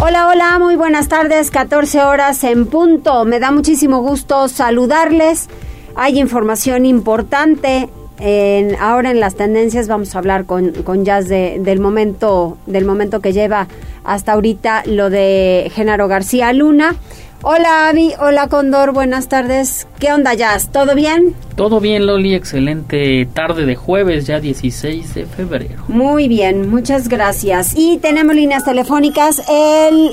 Hola, hola, muy buenas tardes, 14 horas en punto. Me da muchísimo gusto saludarles. Hay información importante. En, ahora en las tendencias vamos a hablar con, con Jazz de, del momento del momento que lleva hasta ahorita lo de Genaro García Luna. Hola Avi, hola Condor, buenas tardes. ¿Qué onda Jazz? ¿Todo bien? Todo bien Loli, excelente tarde de jueves, ya 16 de febrero. Muy bien, muchas gracias. Y tenemos líneas telefónicas el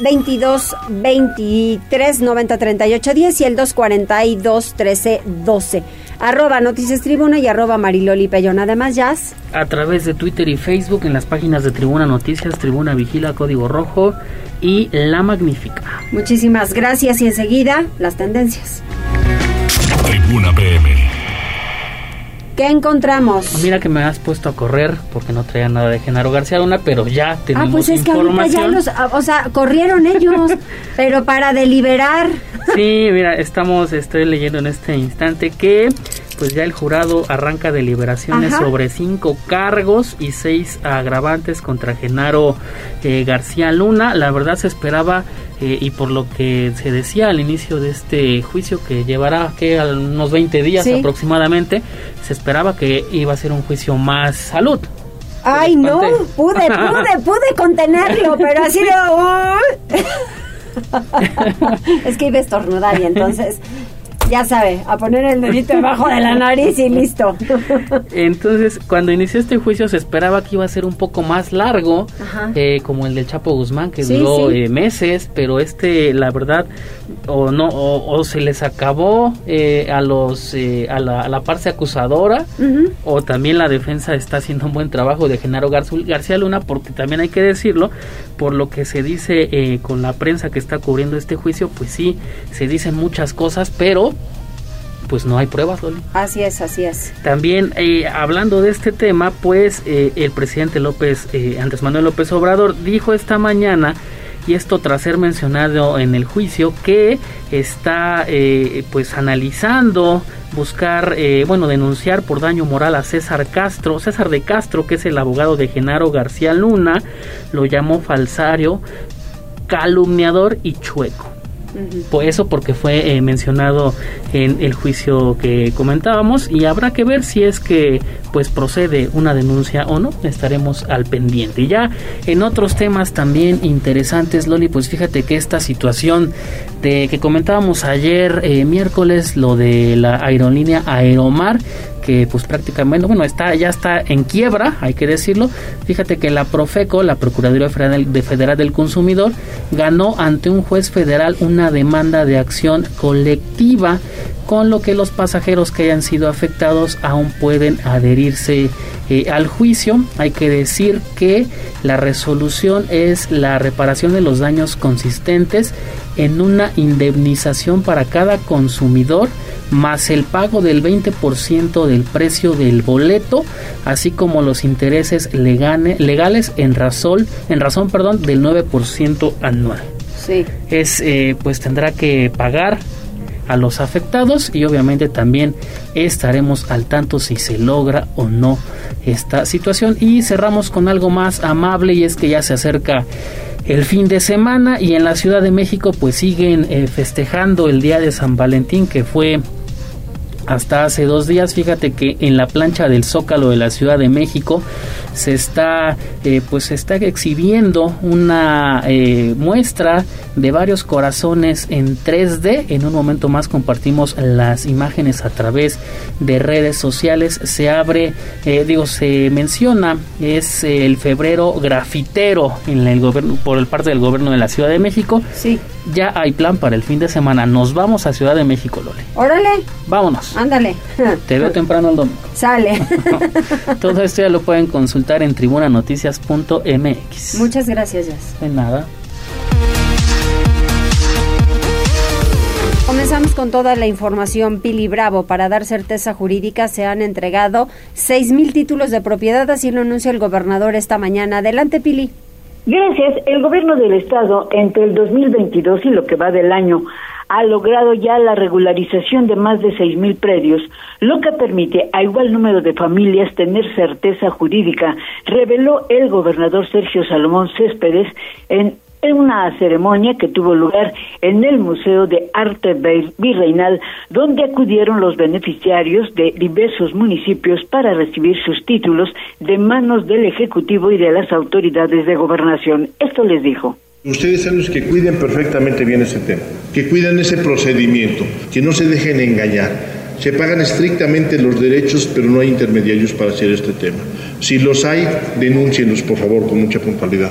22 23 90 38 10 y el 242 13 12. Arroba Noticias Tribuna y arroba Mariloli Pellón. Además, Jazz. A través de Twitter y Facebook en las páginas de Tribuna Noticias, Tribuna Vigila, Código Rojo y La Magnífica. Muchísimas gracias y enseguida las tendencias. Tribuna PM. ¿Qué encontramos? Mira que me has puesto a correr porque no traía nada de Genaro García Luna, pero ya tenemos Ah, pues es que ahorita ya los, ah, o sea, corrieron ellos, pero para deliberar. Sí, mira, estamos, estoy leyendo en este instante que pues ya el jurado arranca deliberaciones Ajá. sobre cinco cargos y seis agravantes contra Genaro eh, García Luna. La verdad se esperaba eh, y por lo que se decía al inicio de este juicio que llevará que unos 20 días Sí. aproximadamente, se esperaba que iba a ser un juicio más salud. Ay, no, pude, pude, pude contenerlo, pero así de... es que iba a estornudar y entonces, ya sabe, a poner el dedito debajo de la nariz y listo. Entonces, cuando inició este juicio se esperaba que iba a ser un poco más largo, eh, como el del Chapo Guzmán, que Sí, duró sí. eh, meses, pero este, la verdad, o no, o, o se les acabó eh, a los, eh, a, la, a la parte acusadora, o también la defensa está haciendo un buen trabajo de Genaro Garzu- García Luna, porque también hay que decirlo, por lo que se dice eh, con la prensa que está cubriendo este juicio, pues sí, se dicen muchas cosas, pero pues no hay pruebas, Loli. Así es, así es. También eh, hablando de este tema, pues eh, el presidente López, eh, Andrés Manuel López Obrador, dijo esta mañana, y esto tras ser mencionado en el juicio, que está eh, pues analizando buscar, eh, bueno, denunciar por daño moral a César Castro, César de Castro, que es el abogado de Genaro García Luna, lo llamó falsario, calumniador y chueco. Por eso porque fue eh, mencionado en el juicio que comentábamos y habrá que ver si es que pues procede una denuncia o no. Estaremos al pendiente. Y ya en otros temas también interesantes Loli pues fíjate que esta situación de que comentábamos ayer eh, miércoles lo de la aerolínea Aeromar que pues prácticamente bueno está ya está en quiebra hay que decirlo fíjate que la Profeco la Procuraduría Federal, de Federal del Consumidor ganó ante un juez federal una demanda de acción colectiva con lo que los pasajeros que hayan sido afectados aún pueden adherirse eh, al juicio. Hay que decir que la resolución es la reparación de los daños consistentes en una indemnización para cada consumidor más el pago del 20% del precio del boleto, así como los intereses legane- legales en razón, en razón perdón, del 9% anual Sí. es eh, pues tendrá que pagar a los afectados y obviamente también estaremos al tanto si se logra o no esta situación y cerramos con algo más amable y es que ya se acerca el fin de semana y en la Ciudad de México pues siguen eh, festejando el día de San Valentín que fue hasta hace dos días. Fíjate que en la plancha del Zócalo de la Ciudad de México se está, eh, pues está exhibiendo una eh, muestra de varios corazones en 3D. En un momento más compartimos las imágenes a través de redes sociales. Se abre, eh, digo, se menciona es el febrero grafitero en el gobierno por el parte del gobierno de la Ciudad de México. Sí. Ya hay plan para el fin de semana. Nos vamos a Ciudad de México, Lole. Órale, Vámonos. ándale. Te veo temprano el domingo. Sale. Todo esto ya lo pueden consultar en tribunanoticias.mx. Muchas gracias, Jazz. De nada. Comenzamos con con toda la información. Pili Bravo, para dar certeza jurídica, se han entregado seis mil títulos de propiedad, así lo anuncia el gobernador esta mañana. Adelante, Pili. Gracias. El gobierno del estado entre el 2022 y lo que va del año ha logrado ya la regularización de más de seis mil predios, lo que permite a igual número de familias tener certeza jurídica, reveló el gobernador Sergio Salomón Céspedes en en una ceremonia que tuvo lugar en el Museo de Arte Virreinal, donde acudieron los beneficiarios de diversos municipios para recibir sus títulos de manos del Ejecutivo y de las autoridades de gobernación. Esto les dijo. Ustedes son los que cuiden perfectamente bien ese tema, que cuidan ese procedimiento, que no se dejen engañar. Se pagan estrictamente los derechos, pero no hay intermediarios para hacer este tema. Si los hay, denúncienlos, por favor, con mucha puntualidad.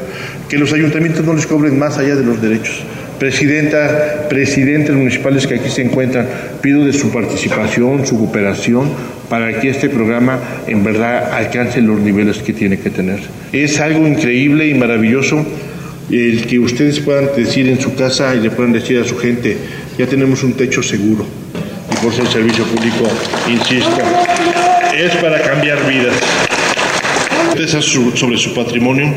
Que los ayuntamientos no les cobren más allá de los derechos. Presidenta, presidentes municipales que aquí se encuentran, pido de su participación, su cooperación, para que este programa en verdad alcance los niveles que tiene que tener. Es algo increíble y maravilloso el que ustedes puedan decir en su casa y le puedan decir a su gente, ya tenemos un techo seguro. Por ser servicio público, insisto, es para cambiar vidas. sobre su patrimonio,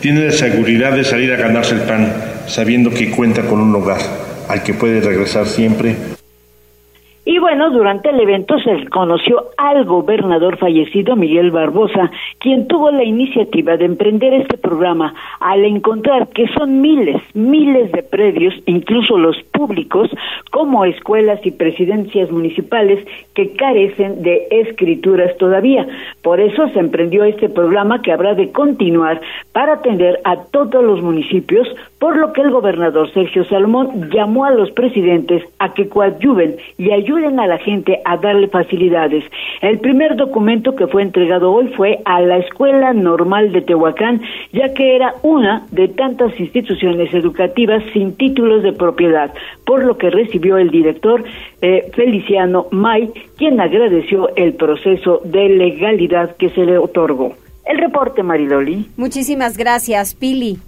tiene la seguridad de salir a ganarse el pan, sabiendo que cuenta con un hogar al que puede regresar siempre y bueno, durante el evento se conoció al gobernador fallecido Miguel Barbosa, quien tuvo la iniciativa de emprender este programa al encontrar que son miles, miles de predios, incluso los públicos, como escuelas y presidencias municipales, que carecen de escrituras todavía. Por eso se emprendió este programa que habrá de continuar para atender a todos los municipios, por lo que el gobernador Sergio Salomón llamó a los presidentes a que coadyuven y ayuden ayuden a la gente a darle facilidades. El primer documento que fue entregado hoy fue a la Escuela Normal de Tehuacán, ya que era una de tantas instituciones educativas sin títulos de propiedad, por lo que recibió el director eh, Feliciano May, quien agradeció el proceso de legalidad que se le otorgó. El reporte, Maridoli. Muchísimas gracias, Pili.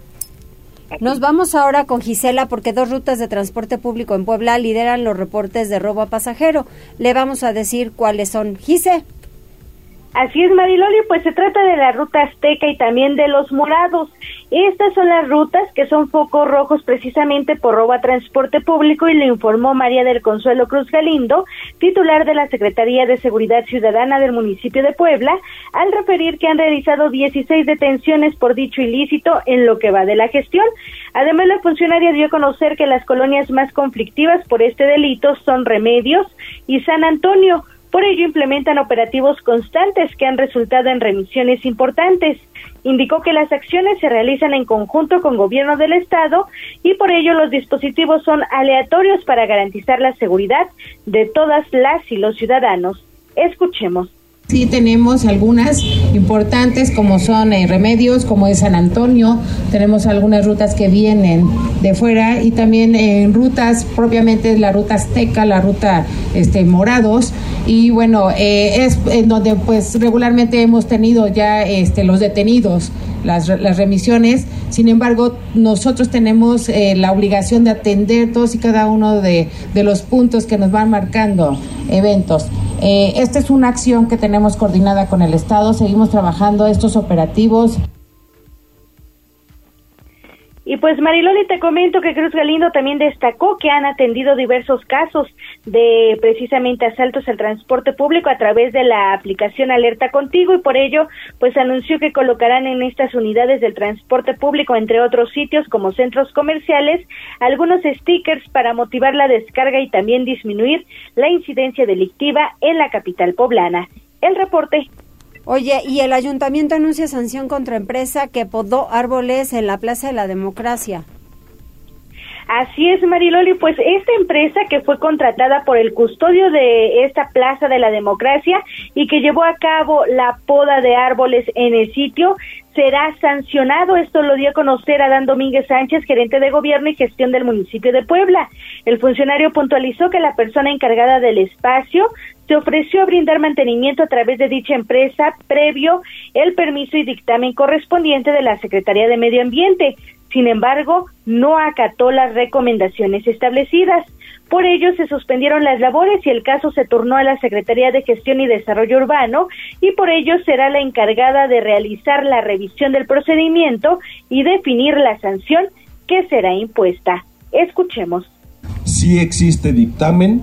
Nos vamos ahora con Gisela porque dos rutas de transporte público en Puebla lideran los reportes de robo a pasajero. Le vamos a decir cuáles son. Gise. Así es, Mariloli, pues se trata de la ruta azteca y también de los morados. Estas son las rutas que son focos rojos precisamente por robo a transporte público y lo informó María del Consuelo Cruz Galindo, titular de la Secretaría de Seguridad Ciudadana del municipio de Puebla, al referir que han realizado 16 detenciones por dicho ilícito en lo que va de la gestión. Además, la funcionaria dio a conocer que las colonias más conflictivas por este delito son Remedios y San Antonio por ello implementan operativos constantes que han resultado en remisiones importantes. Indicó que las acciones se realizan en conjunto con gobierno del estado y por ello los dispositivos son aleatorios para garantizar la seguridad de todas las y los ciudadanos. Escuchemos. Sí tenemos algunas importantes como son eh, Remedios, como es San Antonio, tenemos algunas rutas que vienen de fuera y también en rutas propiamente la ruta Azteca, la ruta este, Morados. Y bueno, eh, es en donde pues regularmente hemos tenido ya este, los detenidos, las, las remisiones, sin embargo nosotros tenemos eh, la obligación de atender todos y cada uno de, de los puntos que nos van marcando eventos. Eh, esta es una acción que tenemos coordinada con el Estado, seguimos trabajando estos operativos. Y pues Mariloli, te comento que Cruz Galindo también destacó que han atendido diversos casos de precisamente asaltos al transporte público a través de la aplicación Alerta Contigo y por ello pues anunció que colocarán en estas unidades del transporte público entre otros sitios como centros comerciales algunos stickers para motivar la descarga y también disminuir la incidencia delictiva en la capital poblana. El reporte Oye, y el ayuntamiento anuncia sanción contra empresa que podó árboles en la Plaza de la Democracia. Así es, Mariloli, pues esta empresa que fue contratada por el custodio de esta Plaza de la Democracia y que llevó a cabo la poda de árboles en el sitio, será sancionado. Esto lo dio a conocer Adán Domínguez Sánchez, gerente de gobierno y gestión del municipio de Puebla. El funcionario puntualizó que la persona encargada del espacio se ofreció a brindar mantenimiento a través de dicha empresa previo el permiso y dictamen correspondiente de la Secretaría de Medio Ambiente. Sin embargo, no acató las recomendaciones establecidas. Por ello se suspendieron las labores y el caso se turnó a la Secretaría de Gestión y Desarrollo Urbano y por ello será la encargada de realizar la revisión del procedimiento y definir la sanción que será impuesta. Escuchemos. Sí existe dictamen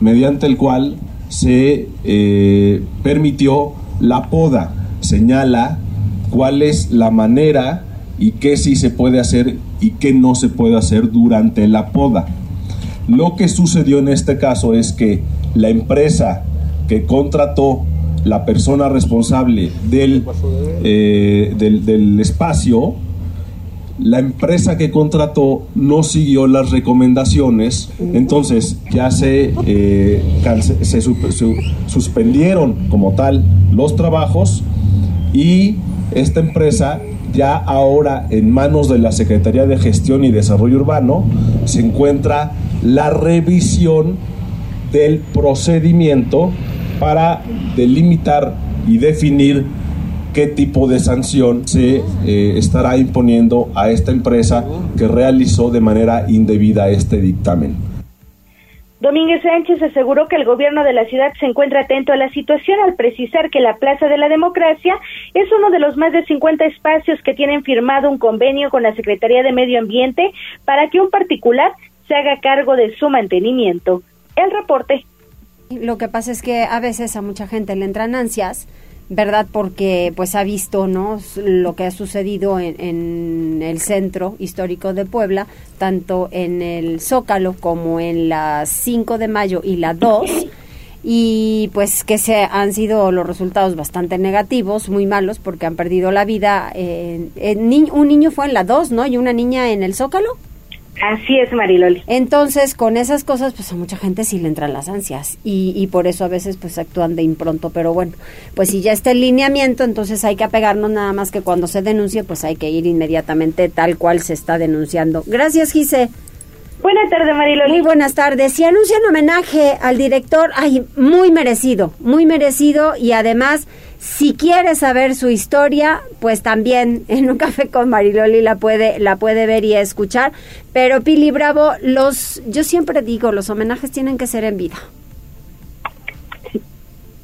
mediante el cual se eh, permitió la poda. Señala cuál es la manera y qué sí se puede hacer y qué no se puede hacer durante la poda. Lo que sucedió en este caso es que la empresa que contrató la persona responsable del, eh, del, espacio, la empresa que contrató no siguió las recomendaciones, entonces ya se, eh, se suspendieron como tal los trabajos y esta empresa ya ahora en manos de la Secretaría de Gestión y Desarrollo Urbano se encuentra la revisión del procedimiento para delimitar y definir qué tipo de sanción se eh, estará imponiendo a esta empresa que realizó de manera indebida este dictamen. Domínguez Sánchez aseguró que el gobierno de la ciudad se encuentra atento a la situación al precisar que la Plaza de la Democracia es uno de los más de 50 espacios que tienen firmado un convenio con la Secretaría de Medio Ambiente para que un particular se haga cargo de su mantenimiento. El reporte. Lo que pasa es que a veces a mucha gente le entran ansias ¿verdad? Porque pues ha visto, ¿no? Lo que ha sucedido en, el centro histórico de Puebla, tanto en el Zócalo como en la 5 de mayo y la 2 y pues que se han sido los resultados bastante negativos, muy malos, porque han perdido la vida. Un niño fue en la 2, ¿no? Y una niña en el Zócalo. Así es, Mariloli. Entonces, con esas cosas, pues a mucha gente sí le entran las ansias y, y por eso a veces pues actúan de impronto, pero bueno, pues si ya está el lineamiento, entonces hay que apegarnos nada más que cuando se denuncie, pues hay que ir inmediatamente tal cual se está denunciando. Gracias, Gise. Buenas tardes, Mariloli. Muy buenas tardes. Si anuncian homenaje al director, ay, muy merecido, muy merecido y además si quiere saber su historia, pues también en un café con Mariloli la puede, la puede ver y escuchar. Pero Pili Bravo, los, yo siempre digo, los homenajes tienen que ser en vida.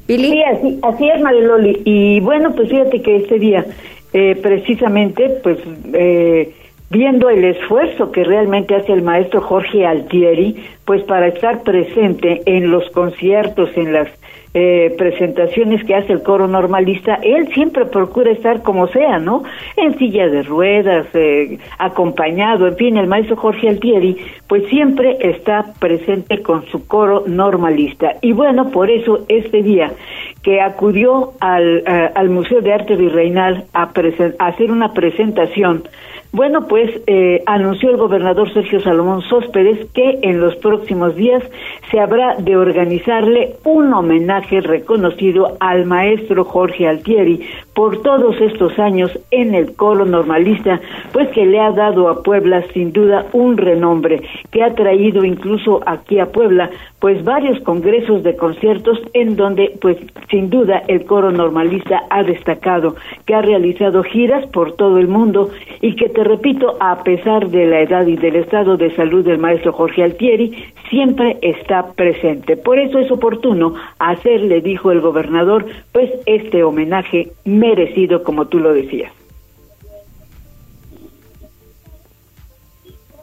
¿Pili? Sí, así, así es Mariloli. Y bueno, pues fíjate que este día, eh, precisamente, pues eh, viendo el esfuerzo que realmente hace el maestro Jorge Altieri, pues para estar presente en los conciertos, en las eh, presentaciones que hace el coro normalista, él siempre procura estar como sea, ¿no? En silla de ruedas, eh, acompañado, en fin, el maestro Jorge Altieri, pues siempre está presente con su coro normalista. Y bueno, por eso este día que acudió al, eh, al Museo de Arte Virreinal a, a hacer una presentación. Bueno, pues eh, anunció el gobernador Sergio Salomón Sóspedes que en los próximos días se habrá de organizarle un homenaje reconocido al maestro Jorge Altieri por todos estos años en el coro normalista, pues que le ha dado a Puebla sin duda un renombre, que ha traído incluso aquí a Puebla pues varios congresos de conciertos en donde pues sin duda el coro normalista ha destacado, que ha realizado giras por todo el mundo y que te repito, a pesar de la edad y del estado de salud del maestro Jorge Altieri, siempre está presente. Por eso es oportuno hacerle, dijo el gobernador, pues este homenaje merecido como tú lo decías.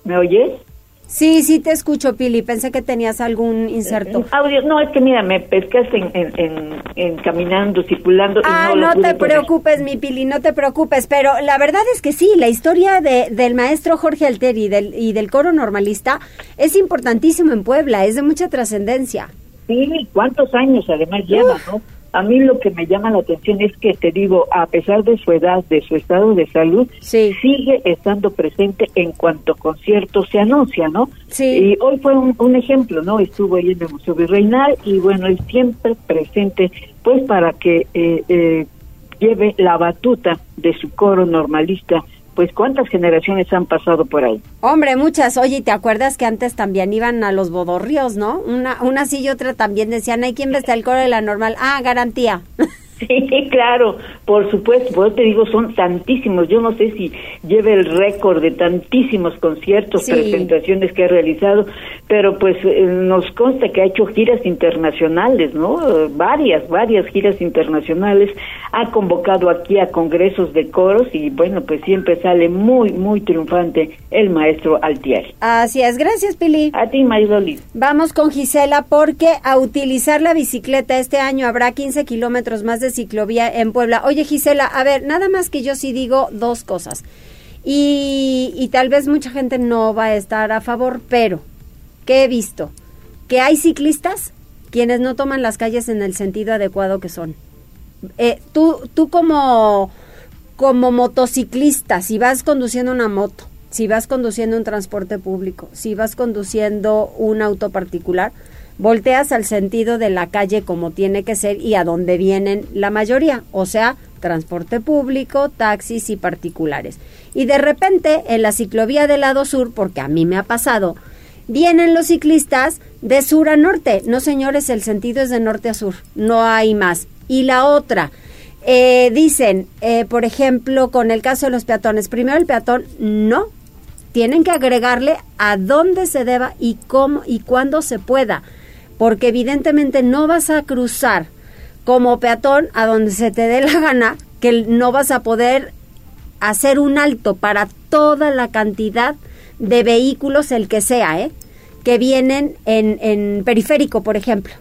¿Me oyes? Sí, sí te escucho, Pili. Pensé que tenías algún inserto. Audio, no, es que mira, me pescaste en, en, caminando, circulando. Ah, no, te preocupes, mi Pili, no te preocupes. Pero la verdad es que sí, la historia de, del maestro Jorge Alteri y del, y del coro normalista es importantísimo en Puebla, es de mucha trascendencia. Sí, ¿cuántos años además lleva, no? A mí lo que me llama la atención es que, te digo, a pesar de su edad, de su estado de salud, sigue estando presente en cuanto concierto se anuncia, ¿no? Sí. Y hoy fue un, ejemplo, ¿no? Estuvo ahí en el Museo Virreinal y bueno, es siempre presente, pues para que eh, eh, lleve la batuta de su coro normalista pues cuántas generaciones han pasado por ahí. Hombre, muchas. Oye, ¿te acuerdas que antes también iban a los bodorrios, no? Una, una sí y otra también decían, hay quien veste el coro de la normal. Ah, garantía. Sí, claro, por supuesto, por te digo, son tantísimos, yo no sé si lleve el récord de tantísimos conciertos, presentaciones que ha realizado, pero pues eh, nos consta que ha hecho giras internacionales, ¿no? varias, varias giras internacionales, ha convocado aquí a congresos de coros y bueno, pues siempre sale muy, muy triunfante el maestro Altieri. Así es, gracias Pili. A ti, Maidoli. Vamos con Gisela porque a utilizar la bicicleta este año habrá 15 kilómetros más de ciclovía en Puebla. Oye Gisela, a ver, nada más que yo sí digo dos cosas. Y, y tal vez mucha gente no va a estar a favor, pero ¿qué he visto? Que hay ciclistas quienes no toman las calles en el sentido adecuado que son. Eh, tú, tú como, como motociclista, si vas conduciendo una moto, si vas conduciendo un transporte público, si vas conduciendo un auto particular, volteas al sentido de la calle como tiene que ser y a donde vienen la mayoría, o sea, transporte público, taxis y particulares. Y de repente en la ciclovía del lado sur, porque a mí me ha pasado, vienen los ciclistas de sur a norte. No, señores, el sentido es de norte a sur, no hay más. Y la otra, eh, dicen, eh, por ejemplo, con el caso de los peatones, primero el peatón no, tienen que agregarle a dónde se deba y cómo y cuándo se pueda, porque evidentemente no vas a cruzar como peatón a donde se te dé la gana, que no vas a poder hacer un alto para toda la cantidad de vehículos, el que sea, ¿eh? que vienen en, en periférico, por ejemplo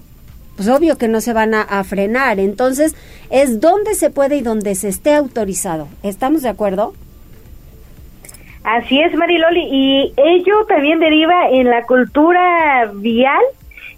pues obvio que no se van a, frenar. Entonces, es donde se puede y donde se esté autorizado. ¿Estamos de acuerdo? Así es, Mariloli. Y ello también deriva en la cultura vial,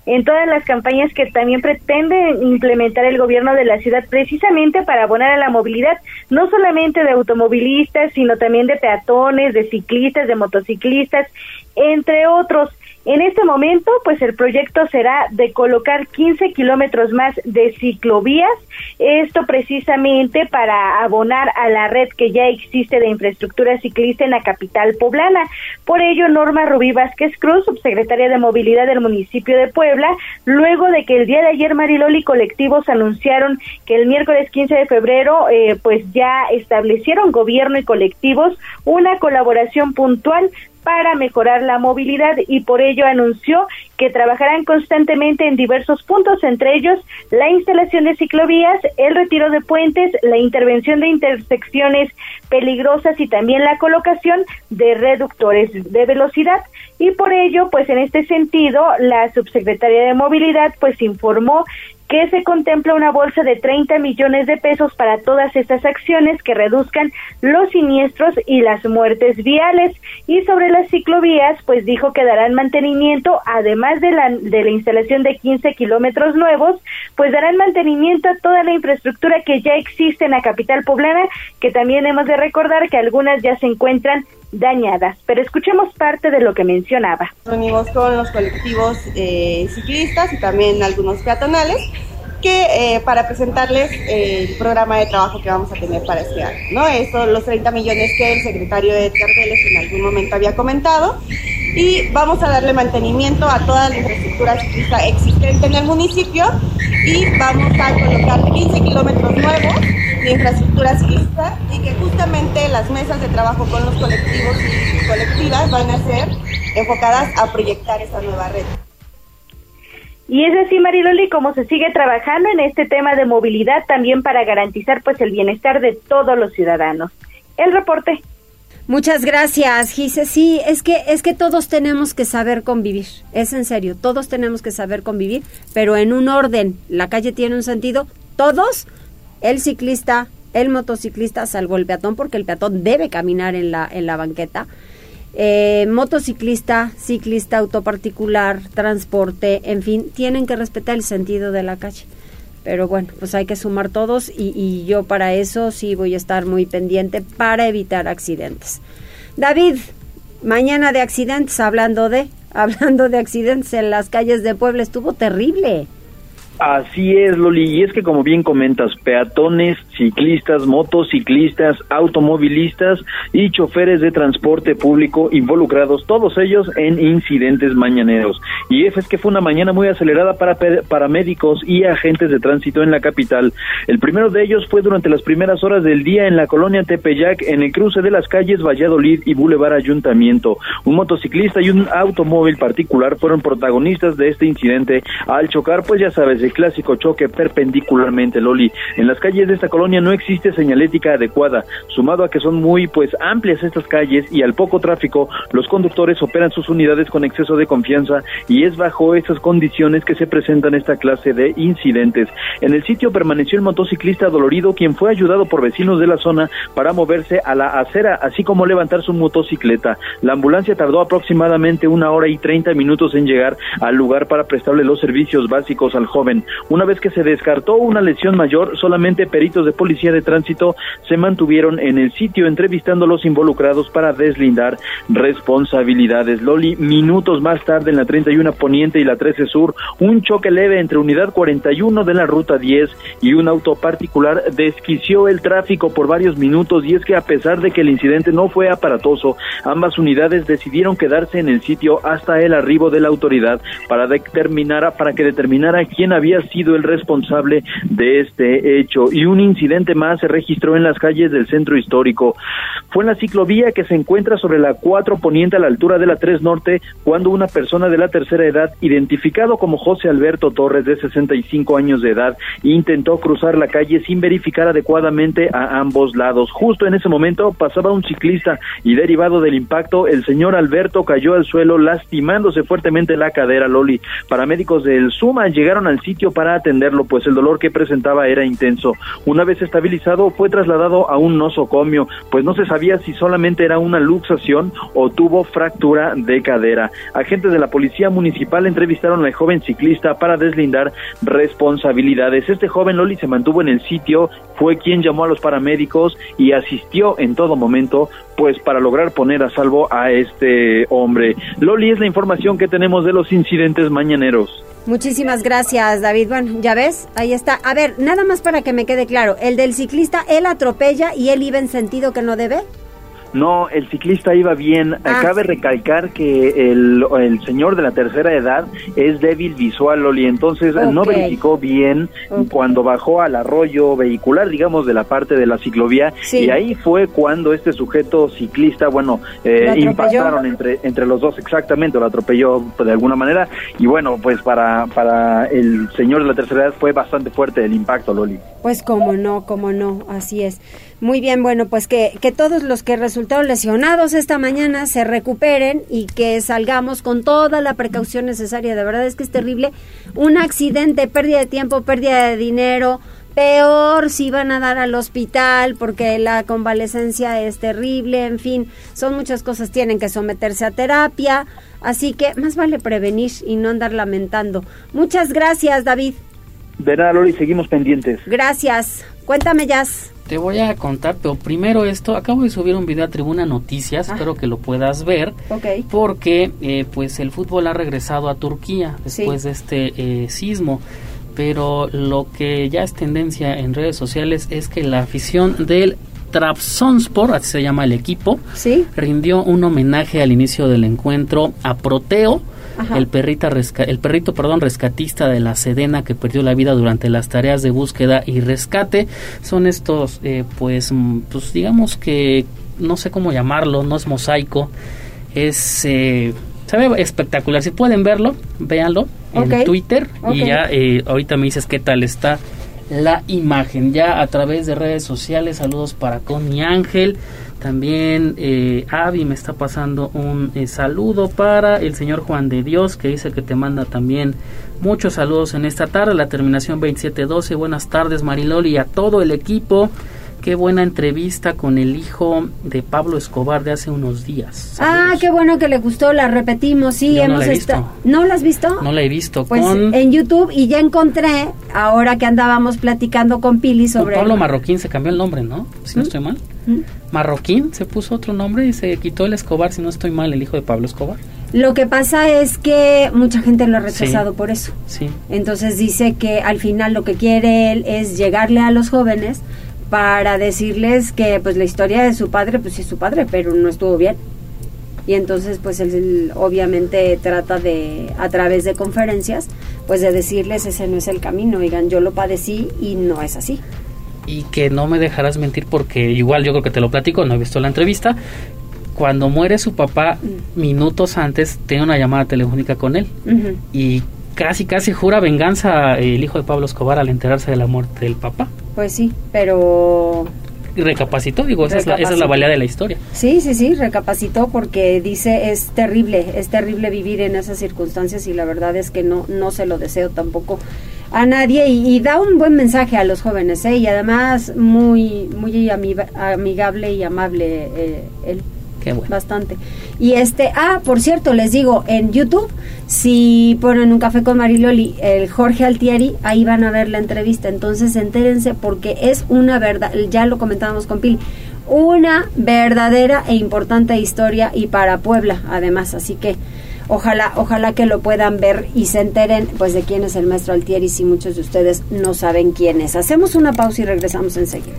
en todas las campañas que también pretende implementar el gobierno de la ciudad precisamente para abonar a la movilidad, no solamente de automovilistas, sino también de peatones, de ciclistas, de motociclistas, entre otros. En este momento, pues el proyecto será de colocar 15 kilómetros más de ciclovías, esto precisamente para abonar a la red que ya existe de infraestructura ciclista en la capital poblana. Por ello, Norma Rubí Vázquez Cruz, subsecretaria de Movilidad del municipio de Puebla, luego de que el día de ayer Mariloli colectivos anunciaron que el miércoles 15 de febrero, eh, pues ya establecieron gobierno y colectivos una colaboración puntual para mejorar la movilidad y por ello anunció que trabajarán constantemente en diversos puntos, entre ellos la instalación de ciclovías, el retiro de puentes, la intervención de intersecciones peligrosas y también la colocación de reductores de velocidad. Y por ello, pues en este sentido, la subsecretaria de Movilidad pues informó que se contempla una bolsa de 30 millones de pesos para todas estas acciones que reduzcan los siniestros y las muertes viales. Y sobre las ciclovías, pues dijo que darán mantenimiento, además de la, de la instalación de 15 kilómetros nuevos, pues darán mantenimiento a toda la infraestructura que ya existe en la capital poblana, que también hemos de recordar que algunas ya se encuentran dañadas. Pero escuchemos parte de lo que mencionaba. Reunimos con los colectivos eh, ciclistas y también algunos peatonales que eh, para presentarles el programa de trabajo que vamos a tener para este año, ¿no? Esto, los 30 millones que el secretario de Vélez en algún momento había comentado y vamos a darle mantenimiento a toda la infraestructura ciclista existente en el municipio y vamos a colocar 15 kilómetros nuevos de infraestructura ciclista y que justamente las mesas de trabajo con los colectivos y colectivas van a ser enfocadas a proyectar esta nueva red. Y es así, Mariloli, como se sigue trabajando en este tema de movilidad también para garantizar pues el bienestar de todos los ciudadanos. El reporte. Muchas gracias, Gise. Sí, es que es que todos tenemos que saber convivir. Es en serio, todos tenemos que saber convivir, pero en un orden. La calle tiene un sentido. Todos, el ciclista, el motociclista, salvo el peatón, porque el peatón debe caminar en la en la banqueta eh, motociclista, ciclista, autoparticular, transporte, en fin, tienen que respetar el sentido de la calle. Pero bueno, pues hay que sumar todos y, y yo para eso sí voy a estar muy pendiente para evitar accidentes. David, mañana de accidentes, hablando de, hablando de accidentes en las calles de Puebla, estuvo terrible. Así es, Loli, y es que como bien comentas, peatones, ciclistas, motociclistas, automovilistas y choferes de transporte público involucrados, todos ellos en incidentes mañaneros. Y es que fue una mañana muy acelerada para paramédicos y agentes de tránsito en la capital. El primero de ellos fue durante las primeras horas del día en la colonia Tepeyac, en el cruce de las calles Valladolid y Boulevard Ayuntamiento. Un motociclista y un automóvil particular fueron protagonistas de este incidente al chocar, pues ya sabes, clásico choque perpendicularmente, Loli. En las calles de esta colonia no existe señalética adecuada, sumado a que son muy pues amplias estas calles y al poco tráfico, los conductores operan sus unidades con exceso de confianza y es bajo esas condiciones que se presentan esta clase de incidentes. En el sitio permaneció el motociclista dolorido, quien fue ayudado por vecinos de la zona para moverse a la acera, así como levantar su motocicleta. La ambulancia tardó aproximadamente una hora y treinta minutos en llegar al lugar para prestarle los servicios básicos al joven. Una vez que se descartó una lesión mayor, solamente peritos de policía de tránsito se mantuvieron en el sitio entrevistando a los involucrados para deslindar responsabilidades. Loli, minutos más tarde en la 31 Poniente y la 13 Sur, un choque leve entre unidad 41 de la ruta 10 y un auto particular desquició el tráfico por varios minutos y es que a pesar de que el incidente no fue aparatoso, ambas unidades decidieron quedarse en el sitio hasta el arribo de la autoridad para determinar para que determinara quién había había sido el responsable de este hecho. Y un incidente más se registró en las calles del centro histórico. Fue en la ciclovía que se encuentra sobre la 4 poniente a la altura de la 3 norte cuando una persona de la tercera edad, identificado como José Alberto Torres de 65 años de edad, intentó cruzar la calle sin verificar adecuadamente a ambos lados. Justo en ese momento pasaba un ciclista y derivado del impacto el señor Alberto cayó al suelo lastimándose fuertemente la cadera Loli. Paramédicos del Suma llegaron al sitio para atenderlo, pues el dolor que presentaba era intenso. Una vez estabilizado, fue trasladado a un nosocomio, pues no se sabía si solamente era una luxación o tuvo fractura de cadera. Agentes de la policía municipal entrevistaron al joven ciclista para deslindar responsabilidades. Este joven Loli se mantuvo en el sitio, fue quien llamó a los paramédicos y asistió en todo momento, pues para lograr poner a salvo a este hombre. Loli es la información que tenemos de los incidentes mañaneros. Muchísimas gracias, David. Bueno, ya ves, ahí está. A ver, nada más para que me quede claro, el del ciclista, él atropella y él iba en sentido que no debe. No, el ciclista iba bien. Ah. Cabe recalcar que el, el, señor de la tercera edad es débil visual, Loli, entonces no verificó bien cuando bajó al arroyo vehicular, digamos, de la parte de la ciclovía, Sí. y ahí fue cuando este sujeto ciclista, bueno, eh, impactaron entre, entre los dos, exactamente, lo atropelló de alguna manera, y bueno, pues para, para el señor de la tercera edad fue bastante fuerte el impacto, Loli. Pues cómo no, cómo no, así es. Muy bien, bueno, pues que, que todos los que resultaron lesionados esta mañana se recuperen y que salgamos con toda la precaución necesaria. De verdad es que es terrible. Un accidente, pérdida de tiempo, pérdida de dinero. Peor si van a dar al hospital porque la convalecencia es terrible, en fin, son muchas cosas, tienen que someterse a terapia, así que más vale prevenir y no andar lamentando. Muchas gracias, David. De nada, Loli, seguimos pendientes. Gracias. Cuéntame, Jazz. Te voy a contar, pero primero esto, acabo de subir un video a Tribuna Noticias, espero que lo puedas ver, Ok. porque eh, pues el fútbol ha regresado a Turquía después de este eh, sismo, pero lo que ya es tendencia en redes sociales es que la afición del Trabzonspor, así se llama el equipo, rindió un homenaje al inicio del encuentro a Proteo, Ajá. el perrita resca- el perrito perdón rescatista de la Sedena que perdió la vida durante las tareas de búsqueda y rescate. Son estos eh, pues mm, pues digamos que no sé cómo llamarlo no es mosaico. Es eh, se ve espectacular. Si pueden verlo véanlo en Twitter. Y ya eh, ahorita me dices qué tal está la imagen. Ya a través de redes sociales saludos para Connie Ángel también eh, Avi me está pasando un eh, saludo para el señor Juan de Dios que dice que te manda también muchos saludos en esta tarde, la terminación 2712. Buenas tardes Mariloli y a todo el equipo. Qué buena entrevista con el hijo de Pablo Escobar de hace unos días. Ah, qué bueno que le gustó, la repetimos, sí, Yo no hemos la he esta- visto. ¿No la has visto? No la he visto Pues con, en YouTube y ya encontré, ahora que andábamos platicando con Pili con sobre... Pablo Marroquín se cambió el nombre, ¿no? Si no estoy mal. Marroquín se puso otro nombre y se quitó el Escobar, si no estoy mal, el hijo de Pablo Escobar. Lo que pasa es que mucha gente lo ha rechazado por eso. Sí. Entonces dice que al final lo que quiere él es llegarle a los jóvenes para decirles que pues la historia de su padre pues sí es su padre, pero no estuvo bien. Y entonces pues él, él obviamente trata de a través de conferencias pues de decirles ese no es el camino, digan, yo lo padecí y no es así. Y que no me dejarás mentir porque igual yo creo que te lo platico, no he visto la entrevista. Cuando muere su papá, minutos antes, tiene una llamada telefónica con él y casi casi jura venganza el hijo de Pablo Escobar al enterarse de la muerte del papá. Pues sí, pero recapacitó, digo, esa es, la, esa es la valía de la historia. Sí, sí, sí, recapacitó porque dice es terrible, es terrible vivir en esas circunstancias y la verdad es que no, no se lo deseo tampoco a nadie y, y da un buen mensaje a los jóvenes, ¿eh? Y además muy, muy amiga- amigable y amable eh, él. Qué bueno. Bastante. Y este, ah, por cierto, les digo, en YouTube, si ponen un café con Mariloli, el Jorge Altieri, ahí van a ver la entrevista. Entonces entérense porque es una verdad, ya lo comentábamos con Pili, una verdadera e importante historia y para Puebla además. Así que ojalá, ojalá que lo puedan ver y se enteren pues de quién es el maestro Altieri si muchos de ustedes no saben quién es. Hacemos una pausa y regresamos enseguida.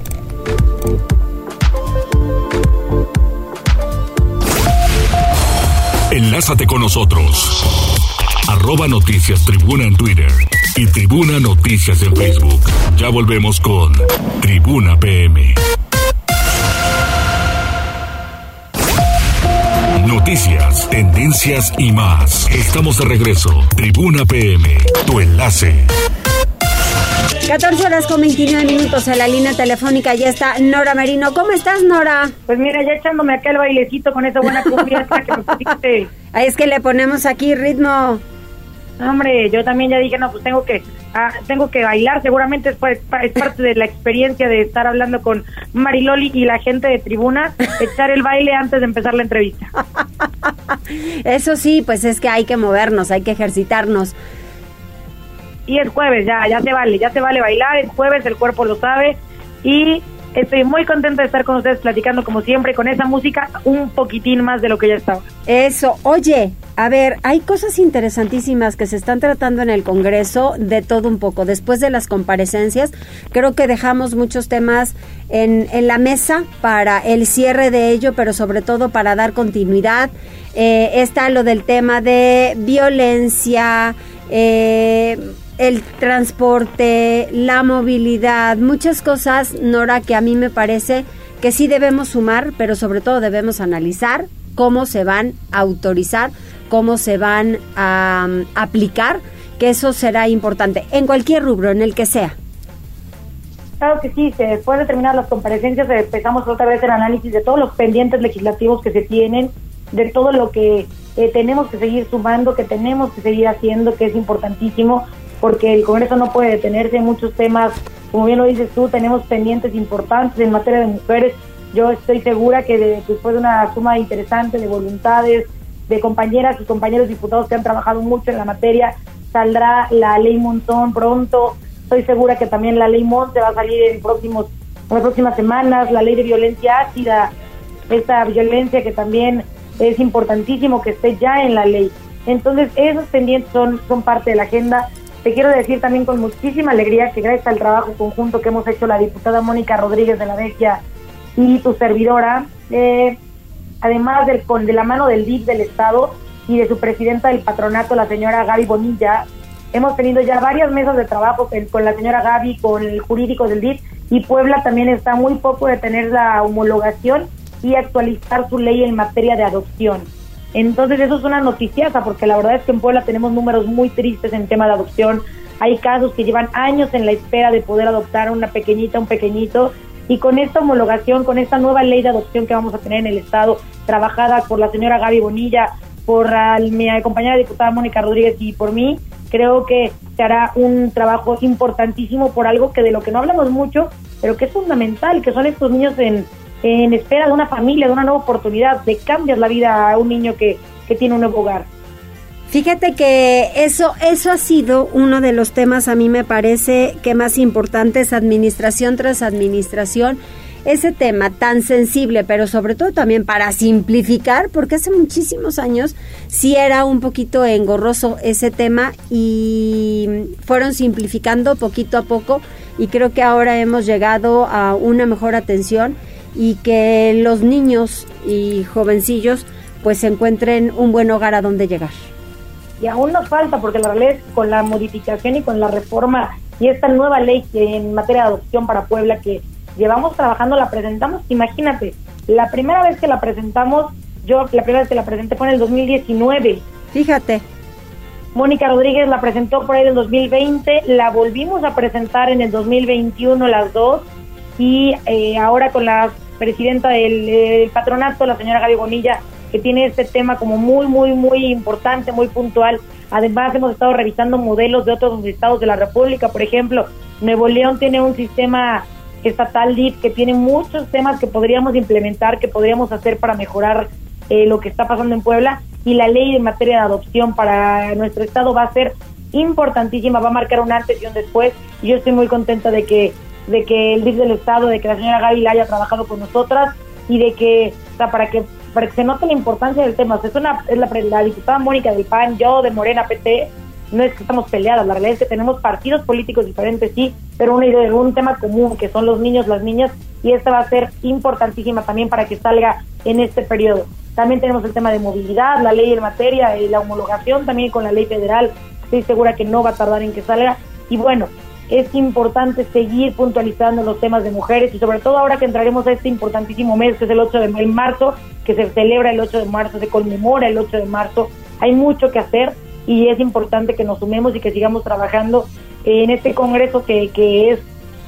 Enlázate con nosotros. Arroba Noticias Tribuna en Twitter y Tribuna Noticias en Facebook. Ya volvemos con Tribuna PM. Noticias, tendencias y más. Estamos de regreso. Tribuna PM, tu enlace. 14 horas con 29 minutos en la línea telefónica. Ya está Nora Merino. ¿Cómo estás, Nora? Pues mira, ya echándome aquel bailecito con esa buena confianza que me pusiste. Ahí es que le ponemos aquí ritmo. Hombre, yo también ya dije, no, pues tengo que ah, tengo que bailar. Seguramente es, es parte de la experiencia de estar hablando con Mariloli y la gente de tribuna, echar el baile antes de empezar la entrevista. Eso sí, pues es que hay que movernos, hay que ejercitarnos. Y es jueves, ya, ya se vale, ya se vale bailar, es jueves, el cuerpo lo sabe. Y estoy muy contenta de estar con ustedes platicando como siempre con esa música un poquitín más de lo que ya estaba. Eso, oye, a ver, hay cosas interesantísimas que se están tratando en el Congreso de todo un poco. Después de las comparecencias, creo que dejamos muchos temas en, en la mesa para el cierre de ello, pero sobre todo para dar continuidad. Eh, está lo del tema de violencia, eh, el transporte, la movilidad, muchas cosas, Nora, que a mí me parece que sí debemos sumar, pero sobre todo debemos analizar cómo se van a autorizar, cómo se van a um, aplicar, que eso será importante en cualquier rubro, en el que sea. Claro que sí, después de terminar las comparecencias empezamos otra vez el análisis de todos los pendientes legislativos que se tienen, de todo lo que eh, tenemos que seguir sumando, que tenemos que seguir haciendo, que es importantísimo, porque el Congreso no puede detenerse en muchos temas, como bien lo dices tú, tenemos pendientes importantes en materia de mujeres. Yo estoy segura que de- después de una suma interesante de voluntades, de compañeras y compañeros diputados que han trabajado mucho en la materia, saldrá la ley Montón pronto. Estoy segura que también la ley Monte va a salir en, próximos, las próximas semanas, la ley de violencia ácida, esta violencia que también es importantísimo que esté ya en la ley. Entonces, esos pendientes son, son parte de la agenda. Te quiero decir también con muchísima alegría que gracias al trabajo conjunto que hemos hecho la diputada Mónica Rodríguez de la Vecchia y tu servidora, eh, además del, con, de la mano del DIF del Estado y de su presidenta del patronato, la señora Gaby Bonilla, hemos tenido ya varias mesas de trabajo con, la señora Gaby, con el jurídico del DIF, y Puebla también está muy poco de tener la homologación y actualizar su ley en materia de adopción. Entonces eso es una noticiaza, porque la verdad es que en Puebla tenemos números muy tristes en tema de adopción. Hay casos que llevan años en la espera de poder adoptar una pequeñita, un pequeñito, y con esta homologación, con esta nueva ley de adopción que vamos a tener en el Estado, trabajada por la señora Gaby Bonilla, por la- mi compañera diputada Mónica Rodríguez y por mí, creo que se hará un trabajo importantísimo por algo que de lo que no hablamos mucho, pero que es fundamental, que son estos niños en, en espera de una familia, de una nueva oportunidad, de cambiar la vida a un niño que, que tiene un nuevo hogar. Fíjate que eso, eso ha sido uno de los temas a mí me parece que más importantes, administración tras administración, ese tema tan sensible, pero sobre todo también para simplificar, porque hace muchísimos años sí era un poquito engorroso ese tema y fueron simplificando poquito a poco y creo que ahora hemos llegado a una mejor atención y que los niños y jovencillos pues encuentren un buen hogar a donde llegar. Y aún nos falta, porque la realidad es con la modificación y con la reforma y esta nueva ley que en materia de adopción para Puebla que llevamos trabajando, la presentamos, imagínate, la primera vez que la presentamos, yo la primera vez que la presenté fue en el 2019. Fíjate. Mónica Rodríguez la presentó por ahí en el 2020, la volvimos a presentar en el 2021 las dos y eh, ahora con la presidenta del, patronato, la señora Gaby Bonilla, que tiene este tema como muy, muy, muy importante, muy puntual. Además, hemos estado revisando modelos de otros estados de la República. Por ejemplo, Nuevo León tiene un sistema estatal DIF que tiene muchos temas que podríamos implementar, que podríamos hacer para mejorar eh, lo que está pasando en Puebla. Y la ley en materia de adopción para nuestro estado va a ser importantísima, va a marcar un antes y un después. Y yo estoy muy contenta de que de que el DIF del Estado, de que la señora Gaby haya trabajado con nosotras y de que, o sea, para que se note la importancia del tema. es, una, es la, diputada Mónica del PAN, yo de Morena PT, no es que estamos peleadas, la realidad es que tenemos partidos políticos diferentes, sí, pero una idea, un tema común, que son los niños, las niñas, y esta va a ser importantísima también para que salga en este periodo. También tenemos el tema de movilidad, la ley en materia, y la homologación también con la ley federal, estoy segura que no va a tardar en que salga. Y bueno, es importante seguir puntualizando los temas de mujeres y sobre todo ahora que entraremos a este importantísimo mes que es el 8 de marzo, que se celebra el 8 de marzo, se conmemora el 8 de marzo, hay mucho que hacer y es importante que nos sumemos y que sigamos trabajando en este congreso que, que es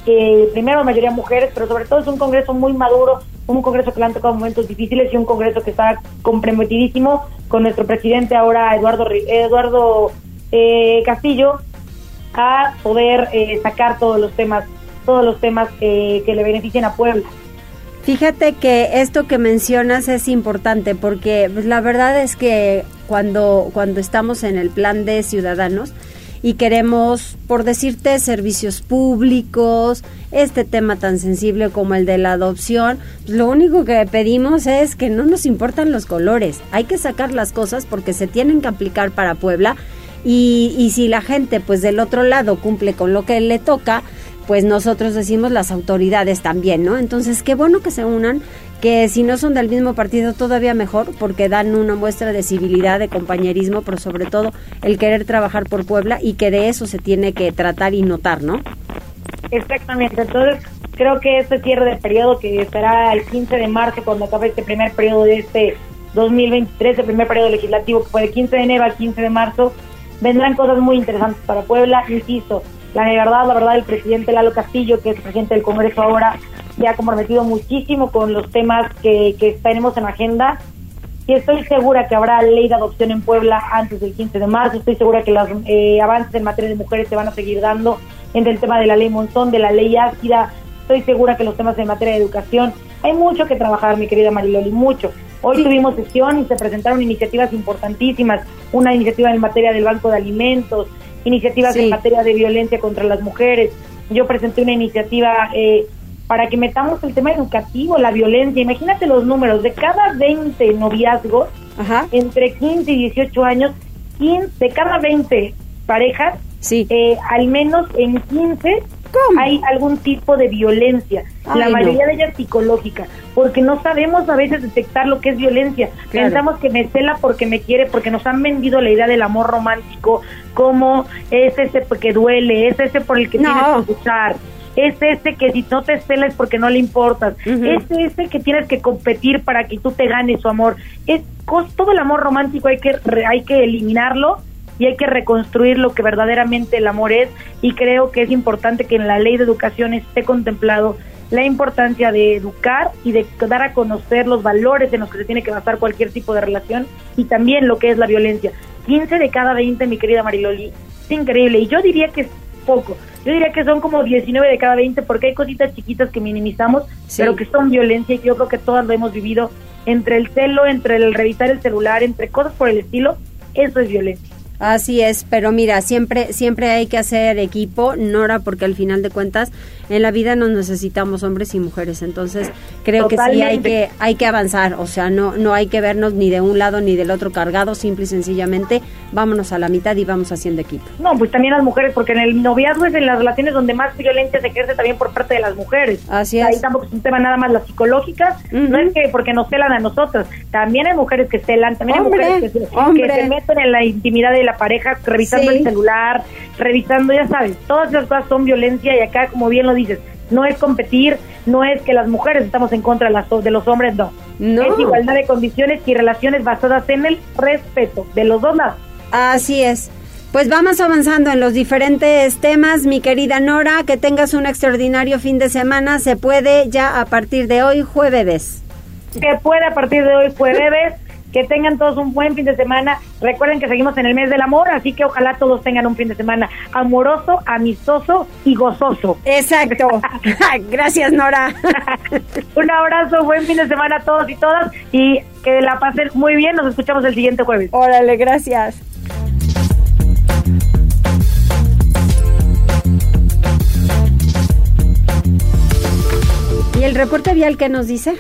que primero la mayoría mujeres, pero sobre todo es un congreso muy maduro, un congreso que le han tocado momentos difíciles y un congreso que está comprometidísimo con nuestro presidente ahora Eduardo Eduardo eh, Castillo a poder eh, sacar todos los temas, todos los temas que le beneficien a Puebla. Fíjate que esto que mencionas es importante porque pues, la verdad es que cuando, cuando estamos en el plan de ciudadanos y queremos, por decirte, servicios públicos, este tema tan sensible como el de la adopción, pues, lo único que pedimos es que no nos importan los colores, hay que sacar las cosas porque se tienen que aplicar para Puebla y, y si la gente pues del otro lado cumple con lo que le toca, pues nosotros decimos las autoridades también, ¿no? Entonces, qué bueno que se unan, que si no son del mismo partido todavía mejor, porque dan una muestra de civilidad, de compañerismo, pero sobre todo el querer trabajar por Puebla y que de eso se tiene que tratar y notar, ¿no? Exactamente, entonces creo que este cierre de periodo que estará el 15 de marzo cuando acabe este primer periodo de este 2023, el primer periodo legislativo que fue del 15 de enero al 15 de marzo, vendrán cosas muy interesantes para Puebla, insisto, la verdad, la verdad, el presidente Lalo Castillo, que es presidente del Congreso ahora, se ha comprometido muchísimo con los temas que, que tenemos en agenda y estoy segura que habrá ley de adopción en Puebla antes del 15 de marzo. Estoy segura que los eh, avances en materia de mujeres se van a seguir dando en el tema de la ley Monzón, de la ley Ácida. Estoy segura que los temas en materia de educación. Hay mucho que trabajar, mi querida Mariloli, mucho. Hoy tuvimos sesión y se presentaron iniciativas importantísimas. Una iniciativa en materia del Banco de Alimentos, iniciativas en materia de violencia contra las mujeres. Yo presenté una iniciativa eh, para que metamos el tema educativo, la violencia. Imagínate los números, de cada 20 noviazgos, entre 15 y 18 años, 15, de cada 20 parejas, sí. Eh, al menos en 15 hay algún tipo de violencia. la mayoría de ellas psicológica, porque no sabemos a veces detectar lo que es violencia. Pensamos que me cela porque me quiere, porque nos han vendido la idea del amor romántico, como es ese que duele, es ese por el que tienes que luchar. Es ese que si no te cela es porque no le importas. Es ese que tienes que competir para que tú te ganes su amor. Es todo el amor romántico hay que hay que eliminarlo y hay que reconstruir lo que verdaderamente el amor es y creo que es importante que en la ley de educación esté contemplado la importancia de educar y de dar a conocer los valores en los que se tiene que basar cualquier tipo de relación y también lo que es la violencia. 15 de cada 20, mi querida Mariloli, es increíble y yo diría que es poco. Yo diría que son como 19 de cada 20 porque hay cositas chiquitas que minimizamos, pero que son violencia y yo creo que todas lo hemos vivido entre el celo, entre el revisar el celular, entre cosas por el estilo, eso es violencia. Así es, pero mira, siempre, siempre hay que hacer equipo, Nora, porque al final de cuentas en la vida nos necesitamos hombres y mujeres, entonces creo que sí hay que hay que avanzar, o sea, no no hay que vernos ni de un lado ni del otro cargado, simple y sencillamente vámonos a la mitad y vamos haciendo equipo. No, pues también las mujeres, porque en el noviazgo es en las relaciones donde más violencia se ejerce también por parte de las mujeres. Así es. Ahí tampoco es un tema nada más la psicológica, no es que porque nos celan a nosotros, también hay mujeres que celan, también hay mujeres que se, que se meten en la intimidad de la pareja revisando el celular, revisando, ya sabes, todas esas cosas son violencia y acá, como bien lo dices, no es competir, no es que las mujeres estamos en contra de, las, de los hombres, no. No. Es igualdad de condiciones y relaciones basadas en el respeto de los dos lados. Así es. Pues vamos avanzando en los diferentes temas, mi querida Nora, que tengas un extraordinario fin de semana, se puede ya a partir de hoy jueves. Se puede a partir de hoy jueves. Que tengan todos un buen fin de semana. Recuerden que seguimos en el mes del amor, así que ojalá todos tengan un fin de semana amoroso, amistoso y gozoso. Exacto. Gracias, Nora. un abrazo, buen fin de semana a todos y todas y que la pasen muy bien. Nos escuchamos el siguiente jueves. Órale, gracias. ¿Y el reporte vial qué nos dice?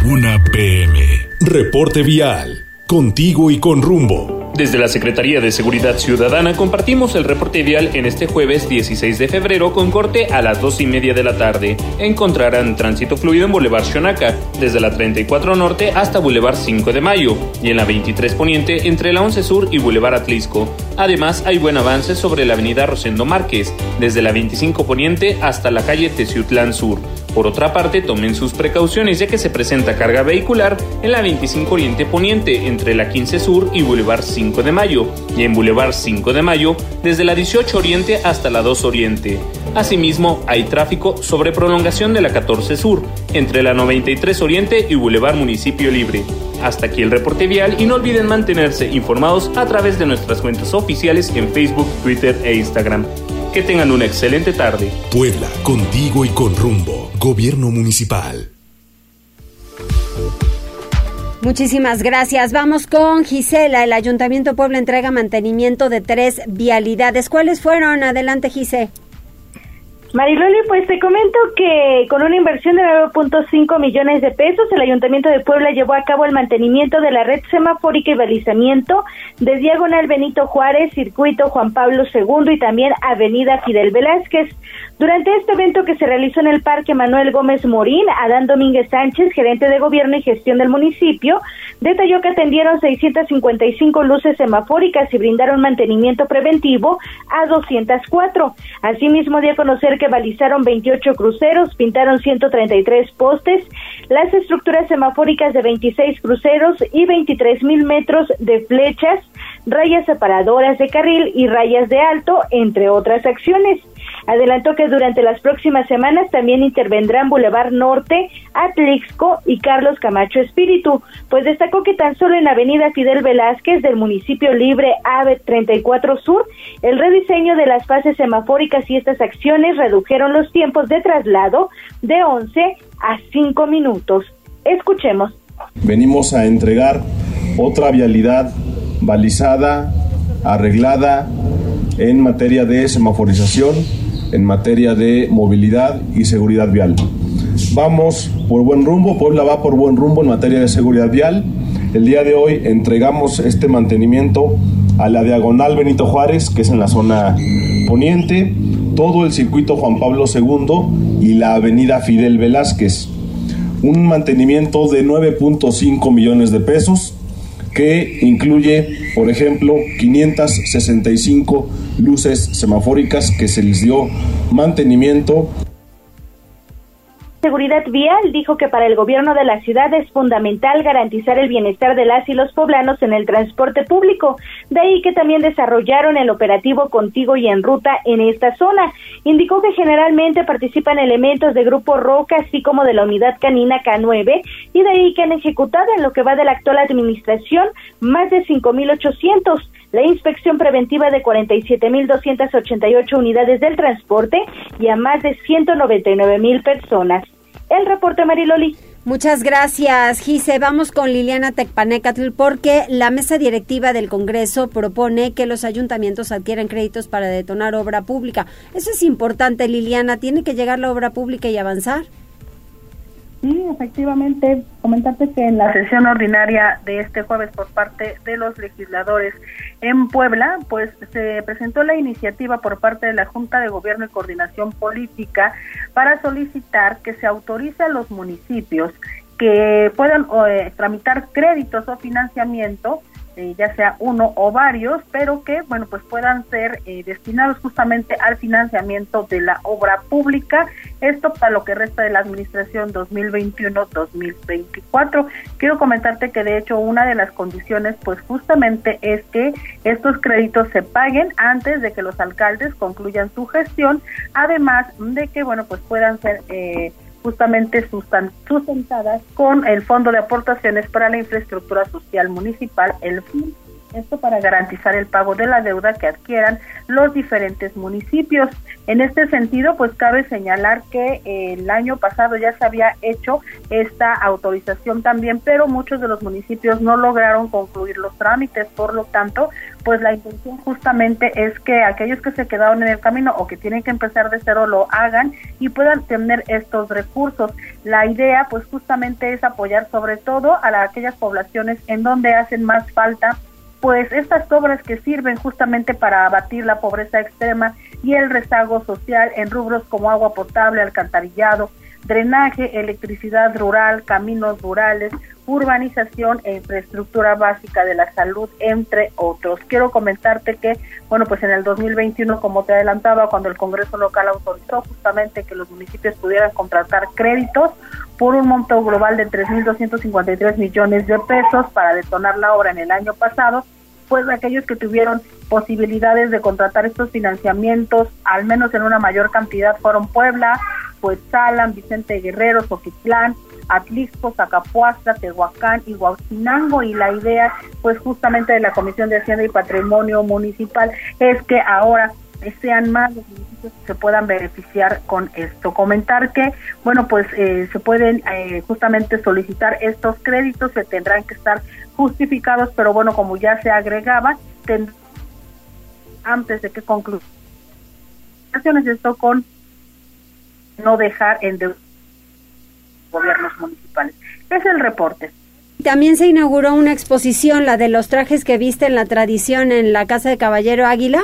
Tribuna PM. Reporte vial. Contigo y con rumbo. Desde la Secretaría de Seguridad Ciudadana compartimos el reporte vial en este jueves 16 de febrero con corte a las 2 y media de la tarde. Encontrarán tránsito fluido en Boulevard Xonaca, desde la 34 Norte hasta Boulevard 5 de Mayo, y en la 23 Poniente entre la 11 Sur y Boulevard Atlisco. Además, hay buen avance sobre la avenida Rosendo Márquez, desde la 25 Poniente hasta la calle Teciutlán Sur. Por otra parte, tomen sus precauciones ya que se presenta carga vehicular en la 25 Oriente Poniente entre la 15 Sur y Boulevard 5 de Mayo y en Boulevard 5 de Mayo desde la 18 Oriente hasta la 2 Oriente. Asimismo, hay tráfico sobre prolongación de la 14 Sur entre la 93 Oriente y Boulevard Municipio Libre. Hasta aquí el reporte vial y no olviden mantenerse informados a través de nuestras cuentas oficiales en Facebook, Twitter e Instagram. Que tengan una excelente tarde. Puebla, contigo y con rumbo. Gobierno Municipal. Muchísimas gracias. Vamos con Gisela. El Ayuntamiento Puebla entrega mantenimiento de tres vialidades. ¿Cuáles fueron? Adelante, Gisela. Mariloli, pues te comento que con una inversión de 9.5 millones de pesos, el Ayuntamiento de Puebla llevó a cabo el mantenimiento de la red semafórica y balizamiento de Diagonal Benito Juárez, Circuito Juan Pablo II y también Avenida Fidel Velázquez. Durante este evento que se realizó en el Parque Manuel Gómez Morín, Adán Domínguez Sánchez, gerente de gobierno y gestión del municipio, detalló que atendieron 655 luces semafóricas y brindaron mantenimiento preventivo a 204. Asimismo, dio a conocer que balizaron 28 cruceros, pintaron 133 postes, las estructuras semafóricas de 26 cruceros y 23 mil metros de flechas, rayas separadoras de carril y rayas de alto, entre otras acciones. Adelantó que durante las próximas semanas también intervendrán Boulevard Norte, Atlixco y Carlos Camacho Espíritu, pues destacó que tan solo en Avenida Fidel Velázquez del municipio libre AVE 34 Sur, el rediseño de las fases semafóricas y estas acciones redujeron los tiempos de traslado de 11 a 5 minutos. Escuchemos. Venimos a entregar otra vialidad balizada, arreglada en materia de semaforización, en materia de movilidad y seguridad vial. Vamos por buen rumbo, Puebla va por buen rumbo en materia de seguridad vial. El día de hoy entregamos este mantenimiento a la diagonal Benito Juárez, que es en la zona poniente, todo el circuito Juan Pablo II y la avenida Fidel Velázquez. Un mantenimiento de 9.5 millones de pesos que incluye, por ejemplo, 565 luces semafóricas que se les dio mantenimiento. Seguridad Vial dijo que para el gobierno de la ciudad es fundamental garantizar el bienestar de las y los poblanos en el transporte público. De ahí que también desarrollaron el operativo Contigo y en Ruta en esta zona. Indicó que generalmente participan elementos de Grupo Roca, así como de la Unidad Canina K9, y de ahí que han ejecutado en lo que va de la actual administración más de 5.800 la inspección preventiva de 47.288 unidades del transporte y a más de 199.000 personas. El reporte Mariloli. Muchas gracias, Gise. Vamos con Liliana Tecpanecatl porque la mesa directiva del Congreso propone que los ayuntamientos adquieran créditos para detonar obra pública. Eso es importante, Liliana. ¿Tiene que llegar la obra pública y avanzar? Sí, efectivamente, comentarte que en la sesión ordinaria de este jueves por parte de los legisladores en Puebla, pues se presentó la iniciativa por parte de la Junta de Gobierno y Coordinación Política para solicitar que se autorice a los municipios que puedan eh, tramitar créditos o financiamiento eh, ya sea uno o varios, pero que, bueno, pues puedan ser eh, destinados justamente al financiamiento de la obra pública, esto para lo que resta de la administración 2021-2024. Quiero comentarte que de hecho una de las condiciones, pues justamente es que estos créditos se paguen antes de que los alcaldes concluyan su gestión, además de que, bueno, pues puedan ser... Eh, justamente sustentadas con el Fondo de Aportaciones para la Infraestructura Social Municipal, el FIN, esto para garantizar el pago de la deuda que adquieran los diferentes municipios. En este sentido, pues cabe señalar que el año pasado ya se había hecho esta autorización también, pero muchos de los municipios no lograron concluir los trámites, por lo tanto, pues la intención justamente es que aquellos que se quedaron en el camino o que tienen que empezar de cero lo hagan y puedan tener estos recursos. La idea, pues justamente es apoyar sobre todo a aquellas poblaciones en donde hacen más falta pues estas obras que sirven justamente para abatir la pobreza extrema y el rezago social en rubros como agua potable, alcantarillado, drenaje, electricidad rural, caminos rurales, urbanización e infraestructura básica de la salud, entre otros. Quiero comentarte que, bueno, pues en el 2021, como te adelantaba, cuando el Congreso local autorizó justamente que los municipios pudieran contratar créditos por un monto global de 3.253 millones de pesos para detonar la obra en el año pasado, pues aquellos que tuvieron posibilidades de contratar estos financiamientos, al menos en una mayor cantidad, fueron Puebla, Salam, Vicente Guerrero, Soquitlán, Atlixco, Zacapuastra, Tehuacán y Huauchinango y la idea pues justamente de la Comisión de Hacienda y Patrimonio Municipal es que ahora sean más los municipios que se puedan beneficiar con esto. Comentar que, bueno, pues eh, se pueden eh, justamente solicitar estos créditos, se tendrán que estar justificados, pero bueno, como ya se agregaba, antes de que concluya esto con no dejar en gobiernos municipales. Es el reporte. También se inauguró una exposición, la de los trajes que viste en la tradición en la Casa de Caballero Águila.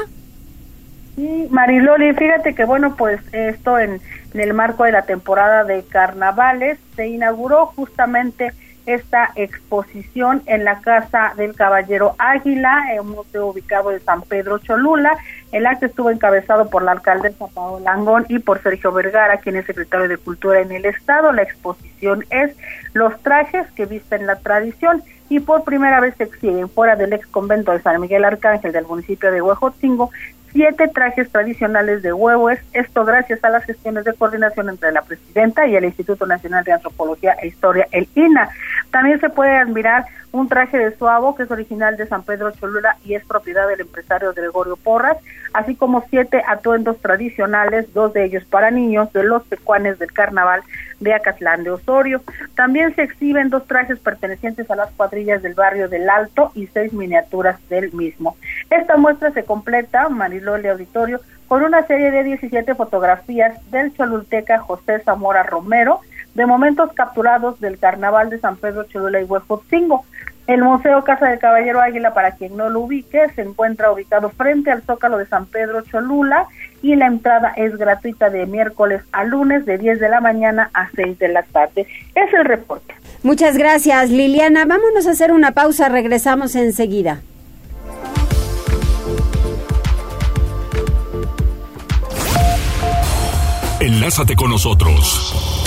Sí, Mariloli, fíjate que bueno, pues esto en, en el marco de la temporada de carnavales se inauguró justamente esta exposición en la Casa del Caballero Águila, en un museo ubicado en San Pedro Cholula. El acto estuvo encabezado por la alcaldesa Paola Langón y por Sergio Vergara, quien es secretario de Cultura en el Estado. La exposición es Los trajes que visten la tradición y por primera vez se exhiben fuera del ex convento de San Miguel Arcángel del municipio de Huejotzingo siete trajes tradicionales de huevos, esto gracias a las gestiones de coordinación entre la presidenta y el Instituto Nacional de Antropología e Historia, el INA. También se puede admirar un traje de suavo que es original de San Pedro Cholula y es propiedad del empresario Gregorio Porras, así como siete atuendos tradicionales, dos de ellos para niños, de los pecuanes del carnaval de Acatlán de Osorio. También se exhiben dos trajes pertenecientes a las cuadrillas del barrio del Alto y seis miniaturas del mismo. Esta muestra se completa, Marilole Auditorio, con una serie de 17 fotografías del cholulteca José Zamora Romero, de momentos capturados del Carnaval de San Pedro Cholula y Huejotzingo. El Museo Casa del Caballero Águila, para quien no lo ubique, se encuentra ubicado frente al Zócalo de San Pedro Cholula y la entrada es gratuita de miércoles a lunes de 10 de la mañana a 6 de la tarde. Es el reporte. Muchas gracias, Liliana. Vámonos a hacer una pausa, regresamos enseguida. Enlázate con nosotros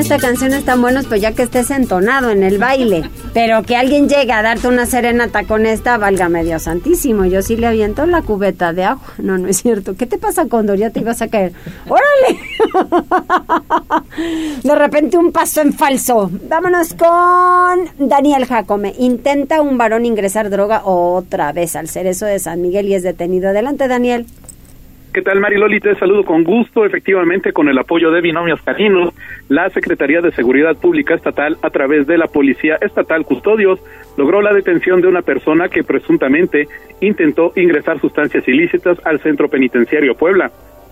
Esta canción está buena, pues ya que estés entonado en el baile. Pero que alguien llegue a darte una serenata con esta, válgame Dios santísimo. Yo sí le aviento la cubeta de agua. No, no es cierto. ¿Qué te pasa, Condor? Ya te ibas a caer. ¡Órale! De repente un paso en falso. Vámonos con Daniel Jacome. Intenta un varón ingresar droga otra vez al cerezo de San Miguel y es detenido. Adelante, Daniel. ¿Qué tal, Mariloli? Te saludo con gusto. Efectivamente, con el apoyo de Binomios Caninos, la Secretaría de Seguridad Pública Estatal, a través de la Policía Estatal Custodios, logró la detención de una persona que presuntamente intentó ingresar sustancias ilícitas al Centro Penitenciario Puebla.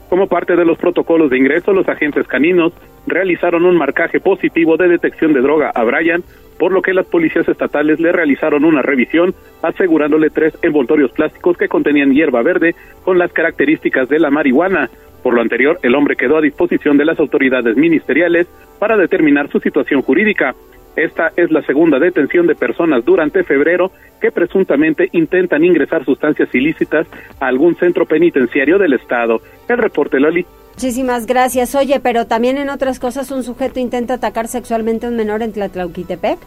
Como parte de los protocolos de ingreso, los agentes caninos realizaron un marcaje positivo de detección de droga a Brian, por lo que las policías estatales le realizaron una revisión asegurándole tres envoltorios plásticos que contenían hierba verde con las características de la marihuana. Por lo anterior, el hombre quedó a disposición de las autoridades ministeriales para determinar su situación jurídica. Esta es la segunda detención de personas durante febrero que presuntamente intentan ingresar sustancias ilícitas a algún centro penitenciario del Estado. El reporte, Loli. Muchísimas gracias. Oye, pero también en otras cosas un sujeto intenta atacar sexualmente a un menor en Tlatlauquitepec.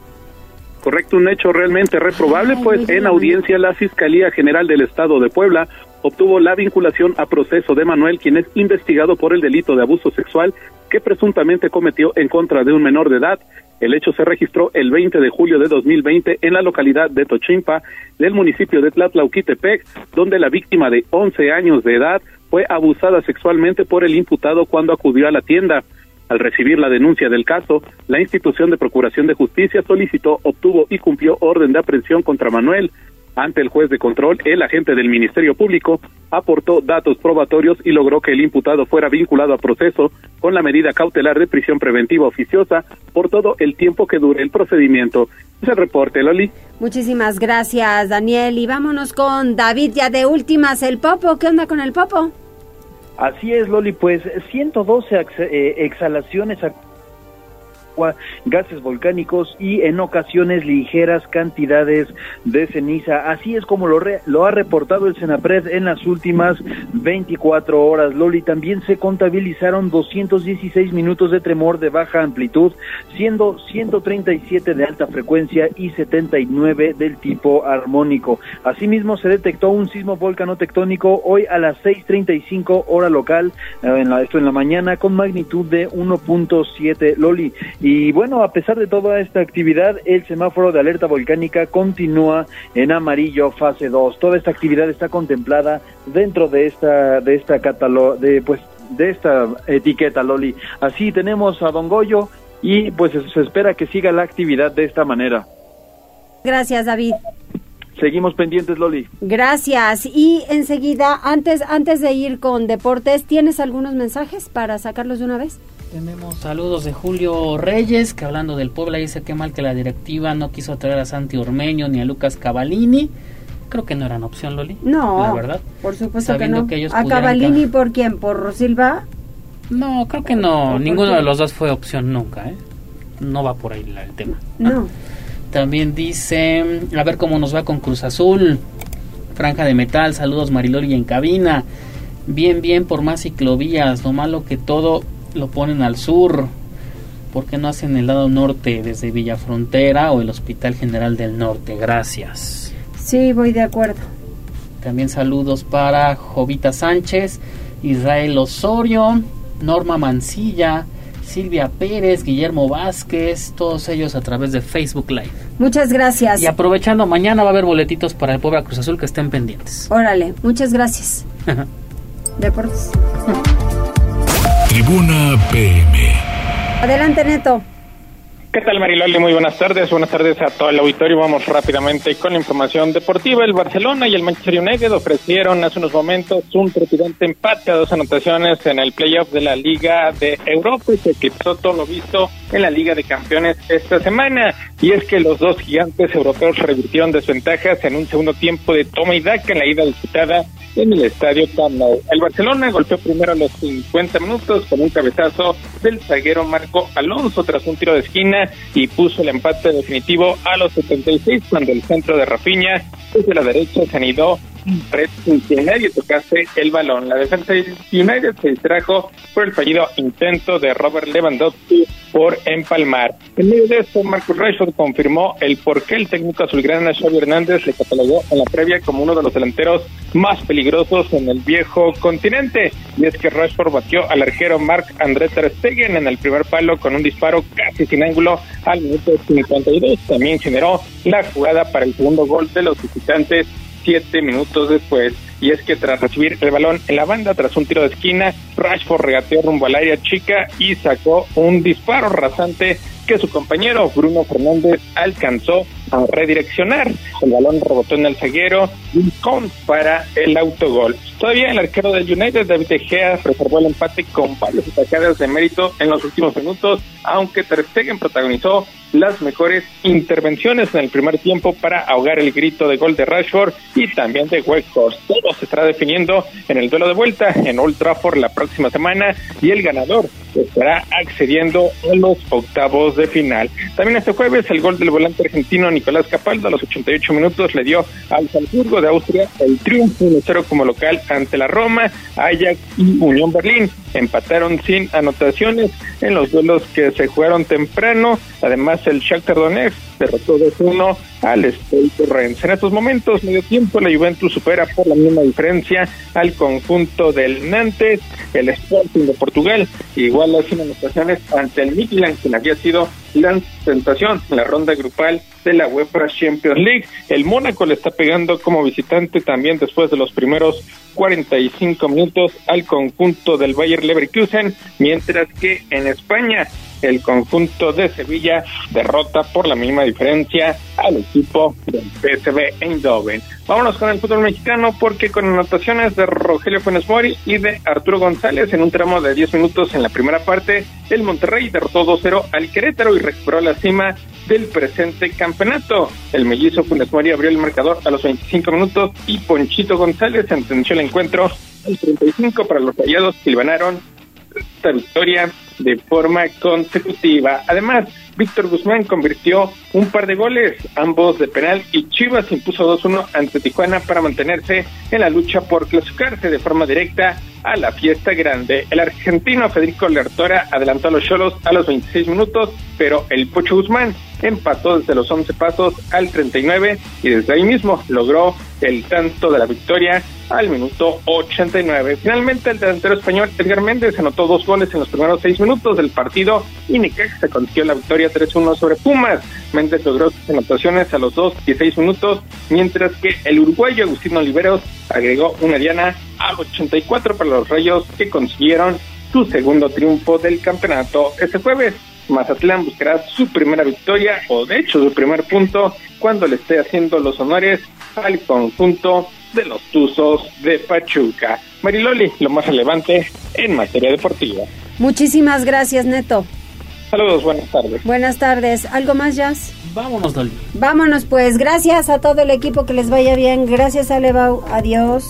Correcto, un hecho realmente reprobable, pues en audiencia la Fiscalía General del Estado de Puebla obtuvo la vinculación a proceso de Manuel, quien es investigado por el delito de abuso sexual que presuntamente cometió en contra de un menor de edad. El hecho se registró el 20 de julio de 2020 en la localidad de Tochimpa del municipio de Tlatlauquitepec, donde la víctima de 11 años de edad fue abusada sexualmente por el imputado cuando acudió a la tienda. Al recibir la denuncia del caso, la institución de Procuración de Justicia solicitó, obtuvo y cumplió orden de aprehensión contra Manuel. Ante el juez de control, el agente del Ministerio Público aportó datos probatorios y logró que el imputado fuera vinculado a proceso con la medida cautelar de prisión preventiva oficiosa por todo el tiempo que dure el procedimiento. Es el reporte, Loli. Muchísimas gracias, Daniel. Y vámonos con David, ya de últimas, el Popo. ¿Qué onda con el Popo? Así es, Loli, pues 112 eh, gases volcánicos y en ocasiones ligeras cantidades de ceniza. Así es como lo, lo ha reportado el Senapred en las últimas 24 horas. Loli, también se contabilizaron 216 minutos de tremor de baja amplitud, siendo 137 de alta frecuencia y 79 del tipo armónico. Asimismo, se detectó un sismo volcano-tectónico hoy a las 6.35 hora local, eh, en la, esto en la mañana, con magnitud de 1.7 Loli. Bueno, a pesar de toda esta actividad, el semáforo de alerta volcánica continúa en amarillo fase 2. Toda esta actividad está contemplada dentro de esta de esta catálogo de pues de esta etiqueta Loli. Así tenemos a Don Goyo y pues se espera que siga la actividad de esta manera. Gracias, David. Seguimos pendientes, Loli. Gracias. Y enseguida, antes, antes de ir con deportes, ¿tienes algunos mensajes para sacarlos de una vez? Tenemos saludos de Julio Reyes, que hablando del Puebla dice que mal que la directiva no quiso traer a Santi Ormeño ni a Lucas Cavallini. Creo que no eran opción, Loli. No, la verdad. Por supuesto que no. ¿A Cavallini por quién? ¿Por Silva? No, creo que no. Ninguno de los dos fue opción nunca, ¿eh? No va por ahí el tema. No. También dice, a ver cómo nos va con Cruz Azul. Franja de metal, saludos Mariloli en cabina. Bien, bien por más ciclovías. Lo malo que todo lo ponen al sur? ¿Por qué no hacen el lado norte desde Villa Frontera o el Hospital General del Norte? Gracias. Sí, voy de acuerdo. También saludos para Jovita Sánchez, Israel Osorio, Norma Mancilla, Silvia Pérez, Guillermo Vázquez, todos ellos a través de Facebook Live. Muchas gracias. Y aprovechando, mañana va a haber boletitos para el Puebla Cruz Azul que estén pendientes. Órale, muchas gracias. Deportes. Tribuna PM. Adelante, Neto. ¿Qué tal, Mariloli? Muy buenas tardes. Buenas tardes a todo el auditorio. Vamos rápidamente con la información deportiva. El Barcelona y el Manchester United ofrecieron hace unos momentos un trepidante empate a dos anotaciones en el playoff de la Liga de Europa y se quitó todo lo visto en la Liga de Campeones esta semana. Y es que los dos gigantes europeos revirtieron desventajas en un segundo tiempo de toma y daca en la ida disputada en el estadio Camp El Barcelona golpeó primero a los 50 minutos con un cabezazo del zaguero Marco Alonso tras un tiro de esquina y puso el empate definitivo a los 76 cuando el centro de Rafinha desde la derecha se anidó red sin que nadie tocase el balón. La defensa de United se distrajo por el fallido intento de Robert Lewandowski por empalmar. En medio de esto, Marcus Rashford confirmó el por qué el técnico azulgrana Xavi Hernández le catalogó en la previa como uno de los delanteros más peligrosos en el viejo continente. Y es que Rashford batió al arquero Marc André Ter Stegen en el primer palo con un disparo casi sin ángulo al minuto 52. También generó la jugada para el segundo gol de los visitantes siete minutos después. Y es que tras recibir el balón en la banda, tras un tiro de esquina, Rashford regateó rumbo al área chica y sacó un disparo rasante que su compañero Bruno Fernández alcanzó a redireccionar. El balón rebotó en el zaguero y con para el autogol. Todavía el arquero del United, David De Gea, preservó el empate con varios atacadas de mérito en los últimos minutos, aunque Ter Stegen protagonizó las mejores intervenciones en el primer tiempo para ahogar el grito de gol de Rashford y también de Weghorst. Todo se estará definiendo en el duelo de vuelta en Old Trafford la próxima semana y el ganador estará accediendo a los octavos de final. También este jueves el gol del volante argentino Nicolás Capaldo a los 88 minutos le dio al Salzburgo de Austria el triunfo 1-0 como local ante la Roma, Ajax y Unión Berlín. Empataron sin anotaciones en los duelos que se jugaron temprano. Además el Shakhtar Donetsk derrotó 2-1 al Stade Rennes. En estos momentos, medio tiempo, la Juventus supera por la misma diferencia al conjunto del Nantes, el Sporting de Portugal, igual las anotaciones ante el Midland, quien había sido tentación en la ronda grupal de la UEFA Champions League. El Mónaco le está pegando como visitante también después de los primeros 45 minutos al conjunto del Bayer Leverkusen, mientras que en España el conjunto de Sevilla derrota por la misma diferencia al equipo del PSV Eindhoven. Vámonos con el fútbol mexicano porque con anotaciones de Rogelio Funes Mori y de Arturo González en un tramo de 10 minutos en la primera parte, el Monterrey derrotó 2-0 al Querétaro y recuperó la cima del presente campeonato. El mellizo Funes Mori abrió el marcador a los 25 minutos y Ponchito González sentenció el encuentro al 35 para los rayados que ganaron esta victoria de forma consecutiva. Además, Víctor Guzmán convirtió un par de goles, ambos de penal, y Chivas impuso 2-1 ante Tijuana para mantenerse en la lucha por clasificarse de forma directa a la fiesta grande. El argentino Federico Lertora adelantó a los Cholos a los 26 minutos, pero el Pocho Guzmán empató desde los 11 pasos al 39 y desde ahí mismo logró el tanto de la victoria al minuto 89. Finalmente, el delantero español Edgar Méndez anotó dos goles en los primeros seis minutos del partido y se consiguió la victoria 3-1 sobre Pumas. Méndez logró sus anotaciones a los dos y seis minutos, mientras que el uruguayo Agustino Oliveros agregó una diana al 84 para los Rayos que consiguieron su segundo triunfo del campeonato. Este jueves, Mazatlán buscará su primera victoria, o de hecho su primer punto, cuando le esté haciendo los honores al conjunto de los Tuzos de Pachuca. Mariloli, lo más relevante en materia deportiva. Muchísimas gracias, Neto. Saludos, buenas tardes. Buenas tardes. ¿Algo más, Jazz? Vámonos, Dolly. Vámonos, pues. Gracias a todo el equipo, que les vaya bien. Gracias, Alebau. Adiós.